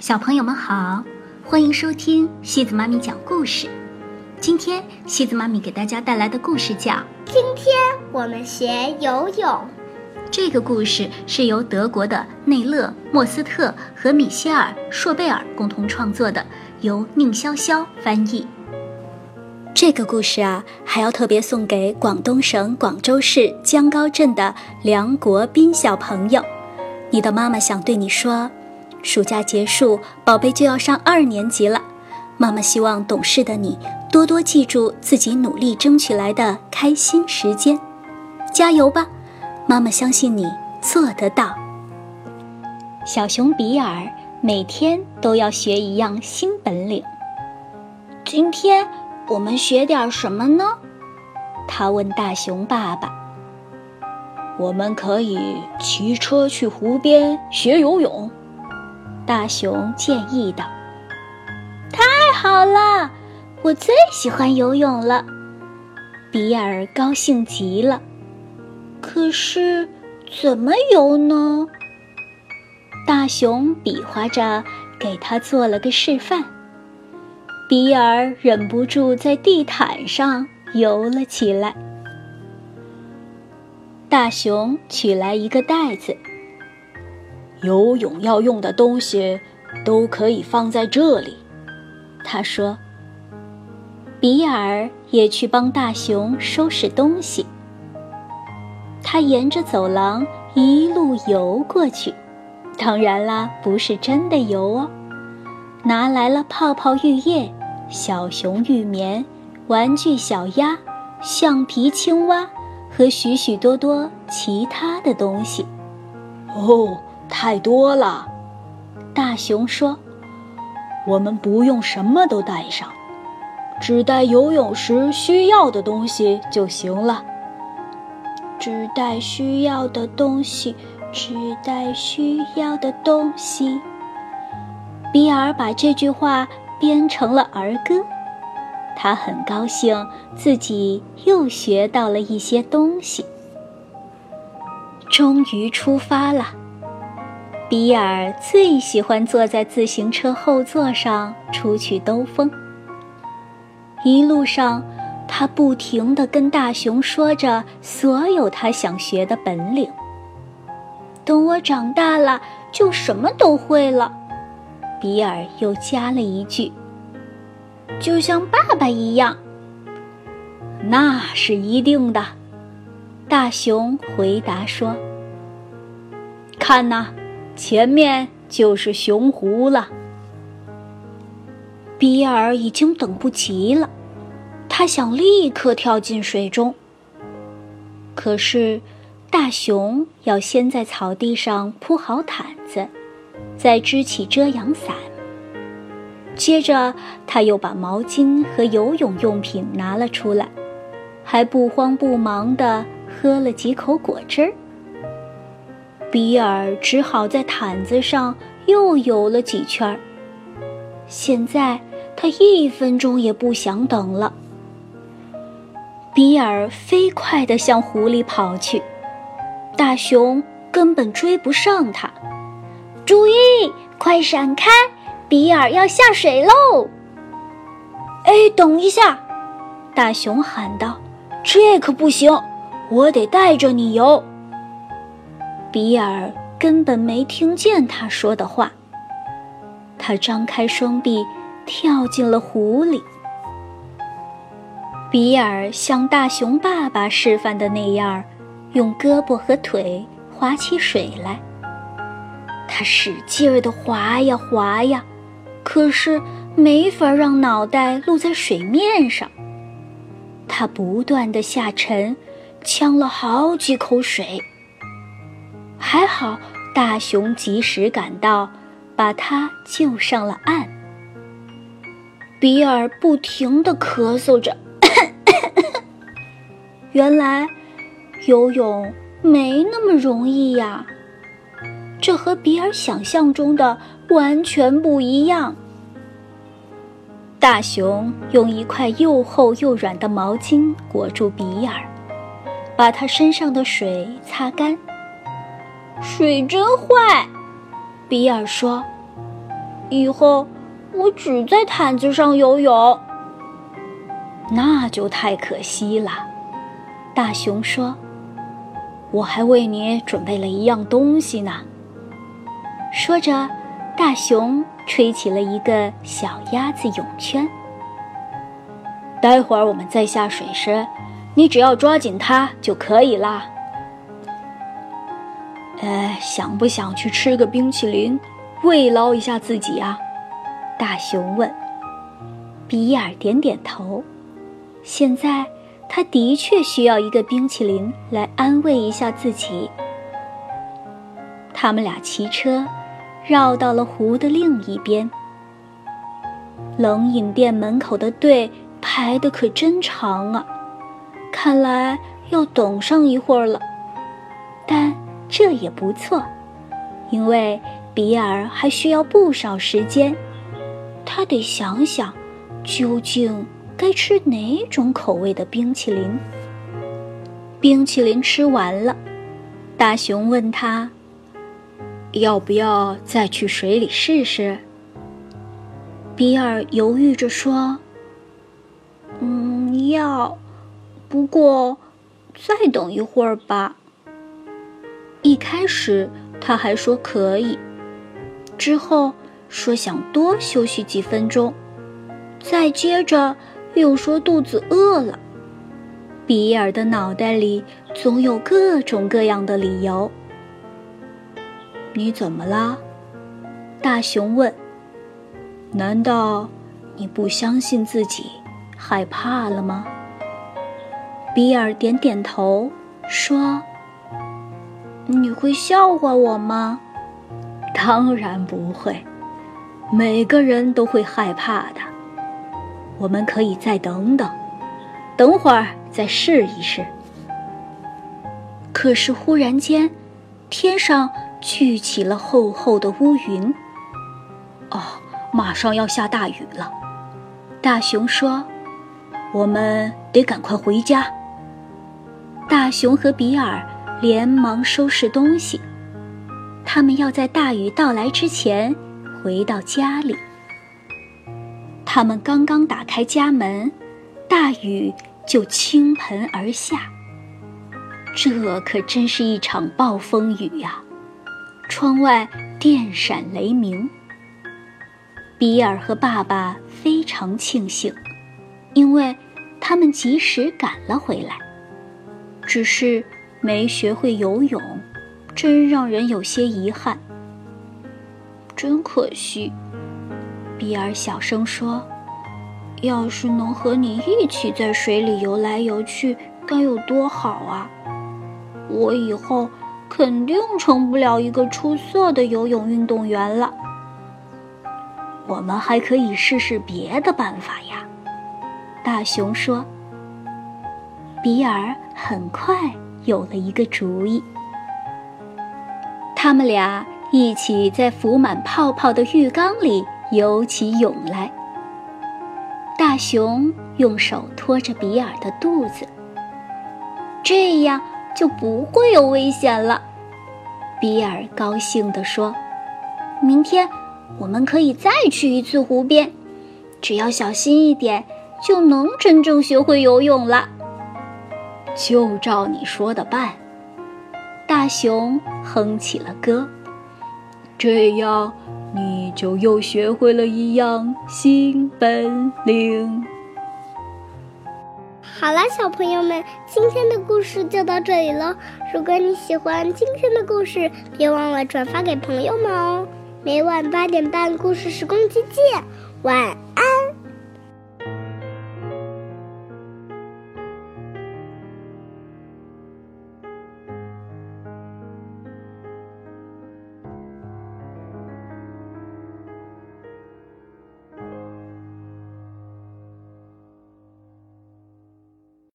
小朋友们好，欢迎收听西子妈咪讲故事。今天西子妈咪给大家带来的故事叫《今天我们学游泳》。这个故事是由德国的内勒·莫斯特和米歇尔·朔贝尔共同创作的，由宁潇潇翻译。这个故事啊，还要特别送给广东省广州市江高镇的梁国斌小朋友。你的妈妈想对你说。暑假结束，宝贝就要上二年级了。妈妈希望懂事的你多多记住自己努力争取来的开心时间，加油吧！妈妈相信你做得到。小熊比尔每天都要学一样新本领。今天我们学点什么呢？他问大熊爸爸。我们可以骑车去湖边学游泳。大熊建议道：“太好了，我最喜欢游泳了。”比尔高兴极了。可是，怎么游呢？大熊比划着给他做了个示范。比尔忍不住在地毯上游了起来。大熊取来一个袋子。游泳要用的东西都可以放在这里，他说。比尔也去帮大熊收拾东西。他沿着走廊一路游过去，当然啦，不是真的游哦，拿来了泡泡浴液、小熊浴棉、玩具小鸭、橡皮青蛙和许许多多其他的东西。哦。太多了，大熊说：“我们不用什么都带上，只带游泳时需要的东西就行了。只带需要的东西，只带需要的东西。”比尔把这句话编成了儿歌，他很高兴自己又学到了一些东西。终于出发了。比尔最喜欢坐在自行车后座上出去兜风。一路上，他不停地跟大熊说着所有他想学的本领。等我长大了，就什么都会了。比尔又加了一句：“就像爸爸一样。”那是一定的，大熊回答说：“看呐。”前面就是熊湖了。比尔已经等不及了，他想立刻跳进水中。可是，大熊要先在草地上铺好毯子，再支起遮阳伞。接着，他又把毛巾和游泳用品拿了出来，还不慌不忙地喝了几口果汁儿。比尔只好在毯子上又游了几圈。现在他一分钟也不想等了。比尔飞快地向湖里跑去，大熊根本追不上他。注意，快闪开！比尔要下水喽！哎，等一下！大熊喊道：“这可不行，我得带着你游。”比尔根本没听见他说的话。他张开双臂，跳进了湖里。比尔像大熊爸爸示范的那样，用胳膊和腿划起水来。他使劲儿地划呀划呀，可是没法让脑袋露在水面上。他不断地下沉，呛了好几口水。还好，大熊及时赶到，把他救上了岸。比尔不停地咳嗽着。原来，游泳没那么容易呀！这和比尔想象中的完全不一样。大熊用一块又厚又软的毛巾裹住比尔，把他身上的水擦干。水真坏，比尔说：“以后我只在毯子上游泳。那就太可惜了，大熊说。我还为你准备了一样东西呢。说着，大熊吹起了一个小鸭子泳圈。待会儿我们再下水时，你只要抓紧它就可以啦。呃，想不想去吃个冰淇淋，慰劳一下自己啊？大熊问。比尔点点头。现在。他的确需要一个冰淇淋来安慰一下自己。他们俩骑车，绕到了湖的另一边。冷饮店门口的队排的可真长啊，看来要等上一会儿了。这也不错，因为比尔还需要不少时间，他得想想，究竟。该吃哪种口味的冰淇淋？冰淇淋吃完了，大熊问他：“要不要再去水里试试？”比尔犹豫着说：“嗯，要，不过再等一会儿吧。”一开始他还说可以，之后说想多休息几分钟，再接着。又说肚子饿了，比尔的脑袋里总有各种各样的理由。你怎么了？大熊问。难道你不相信自己，害怕了吗？比尔点点头，说：“你会笑话我吗？”当然不会，每个人都会害怕的。我们可以再等等，等会儿再试一试。可是忽然间，天上聚起了厚厚的乌云。哦，马上要下大雨了。大熊说：“我们得赶快回家。”大熊和比尔连忙收拾东西，他们要在大雨到来之前回到家里。他们刚刚打开家门，大雨就倾盆而下。这可真是一场暴风雨呀！窗外电闪雷鸣。比尔和爸爸非常庆幸，因为他们及时赶了回来。只是没学会游泳，真让人有些遗憾。真可惜。比尔小声说：“要是能和你一起在水里游来游去，该有多好啊！我以后肯定成不了一个出色的游泳运动员了。我们还可以试试别的办法呀。”大熊说。比尔很快有了一个主意。他们俩一起在浮满泡泡的浴缸里。游起泳来，大熊用手托着比尔的肚子，这样就不会有危险了。比尔高兴地说：“明天我们可以再去一次湖边，只要小心一点，就能真正学会游泳了。”就照你说的办，大熊哼起了歌，这样。你就又学会了一样新本领。好啦，小朋友们，今天的故事就到这里了。如果你喜欢今天的故事，别忘了转发给朋友们哦。每晚八点半，故事时光机见，晚。